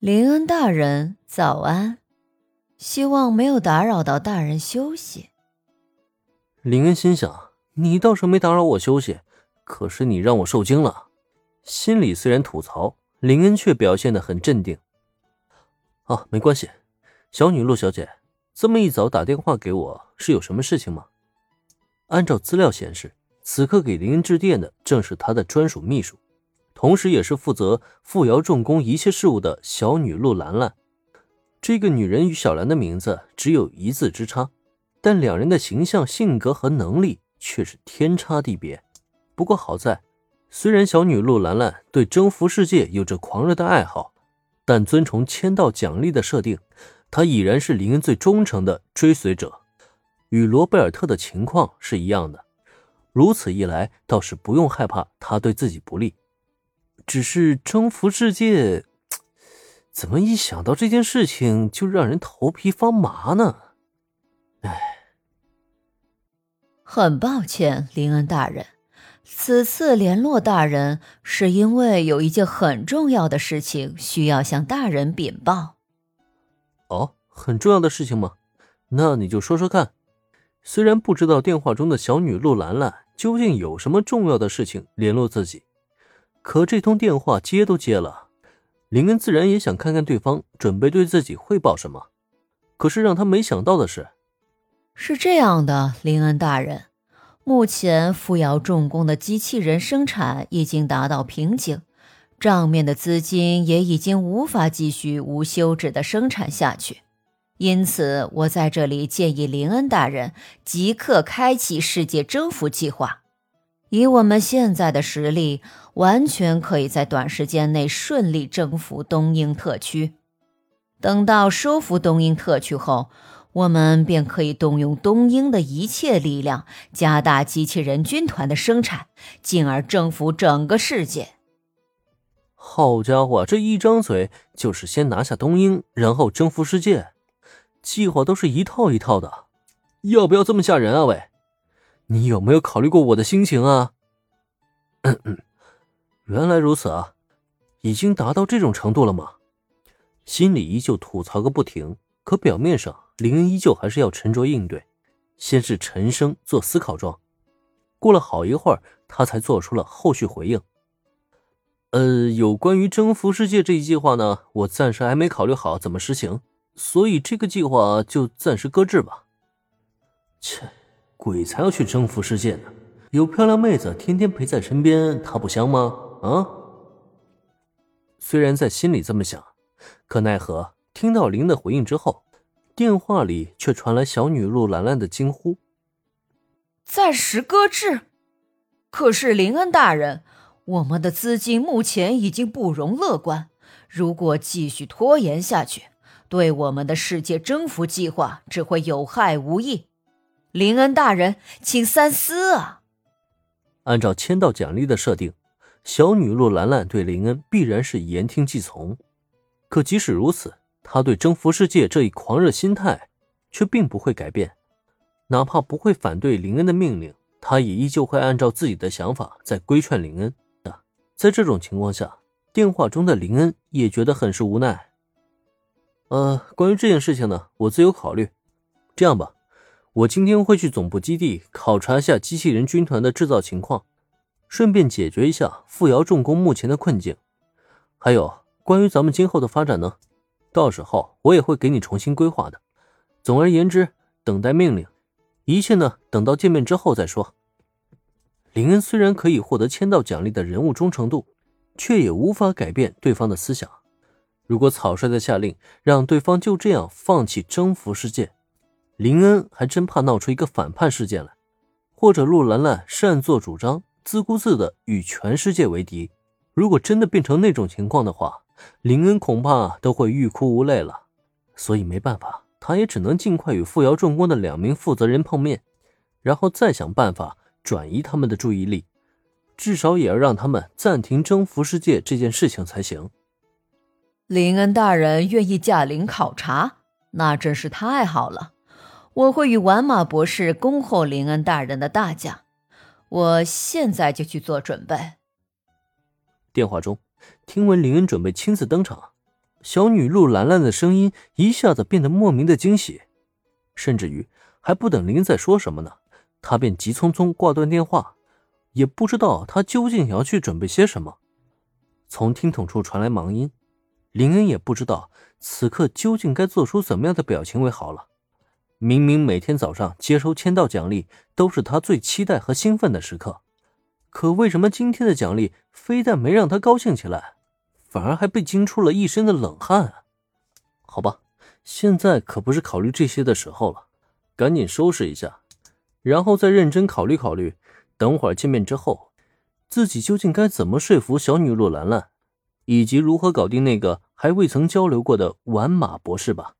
林恩大人，早安。希望没有打扰到大人休息。林恩心想：你倒是没打扰我休息，可是你让我受惊了。心里虽然吐槽，林恩却表现得很镇定。啊，没关系，小女陆小姐，这么一早打电话给我，是有什么事情吗？按照资料显示，此刻给林恩致电的正是他的专属秘书。同时，也是负责富瑶重工一切事务的小女陆兰兰。这个女人与小兰的名字只有一字之差，但两人的形象、性格和能力却是天差地别。不过好在，虽然小女陆兰兰对征服世界有着狂热的爱好，但遵从签到奖励的设定，她已然是林恩最忠诚的追随者，与罗贝尔特的情况是一样的。如此一来，倒是不用害怕他对自己不利。只是征服世界，怎么一想到这件事情就让人头皮发麻呢？哎，很抱歉，林恩大人，此次联络大人是因为有一件很重要的事情需要向大人禀报。哦，很重要的事情吗？那你就说说看。虽然不知道电话中的小女陆兰兰究竟有什么重要的事情联络自己。可这通电话接都接了，林恩自然也想看看对方准备对自己汇报什么。可是让他没想到的是，是这样的，林恩大人，目前富瑶重工的机器人生产已经达到瓶颈，账面的资金也已经无法继续无休止的生产下去，因此我在这里建议林恩大人即刻开启世界征服计划。以我们现在的实力，完全可以在短时间内顺利征服东英特区。等到收复东英特区后，我们便可以动用东英的一切力量，加大机器人军团的生产，进而征服整个世界。好家伙，这一张嘴就是先拿下东英，然后征服世界，计划都是一套一套的，要不要这么吓人啊？喂！你有没有考虑过我的心情啊？嗯嗯，原来如此啊，已经达到这种程度了吗？心里依旧吐槽个不停，可表面上林恩依旧还是要沉着应对。先是沉声做思考状，过了好一会儿，他才做出了后续回应。呃，有关于征服世界这一计划呢，我暂时还没考虑好怎么实行，所以这个计划就暂时搁置吧。切。鬼才要去征服世界呢！有漂亮妹子天天陪在身边，他不香吗？啊！虽然在心里这么想，可奈何听到林的回应之后，电话里却传来小女陆兰兰的惊呼：“暂时搁置。可是林恩大人，我们的资金目前已经不容乐观，如果继续拖延下去，对我们的世界征服计划只会有害无益。”林恩大人，请三思啊！按照签到奖励的设定，小女陆兰兰对林恩必然是言听计从。可即使如此，她对征服世界这一狂热心态却并不会改变。哪怕不会反对林恩的命令，她也依旧会按照自己的想法在规劝林恩的。在这种情况下，电话中的林恩也觉得很是无奈。呃，关于这件事情呢，我自有考虑。这样吧。我今天会去总部基地考察一下机器人军团的制造情况，顺便解决一下富瑶重工目前的困境。还有关于咱们今后的发展呢，到时候我也会给你重新规划的。总而言之，等待命令，一切呢等到见面之后再说。林恩虽然可以获得签到奖励的人物忠诚度，却也无法改变对方的思想。如果草率的下令让对方就这样放弃征服世界，林恩还真怕闹出一个反叛事件来，或者陆兰兰擅作主张，自顾自的与全世界为敌。如果真的变成那种情况的话，林恩恐怕都会欲哭无泪了。所以没办法，他也只能尽快与富瑶重工的两名负责人碰面，然后再想办法转移他们的注意力，至少也要让他们暂停征服世界这件事情才行。林恩大人愿意驾临考察，那真是太好了。我会与完马博士恭候林恩大人的大驾，我现在就去做准备。电话中，听闻林恩准备亲自登场，小女陆兰兰的声音一下子变得莫名的惊喜，甚至于还不等林恩在说什么呢，她便急匆匆挂断电话，也不知道她究竟要去准备些什么。从听筒处传来忙音，林恩也不知道此刻究竟该做出怎么样的表情为好了。明明每天早上接收签到奖励都是他最期待和兴奋的时刻，可为什么今天的奖励非但没让他高兴起来，反而还被惊出了一身的冷汗啊？好吧，现在可不是考虑这些的时候了，赶紧收拾一下，然后再认真考虑考虑，等会儿见面之后。自己究竟该怎么说服小女陆兰兰，以及如何搞定那个还未曾交流过的玩马博士吧？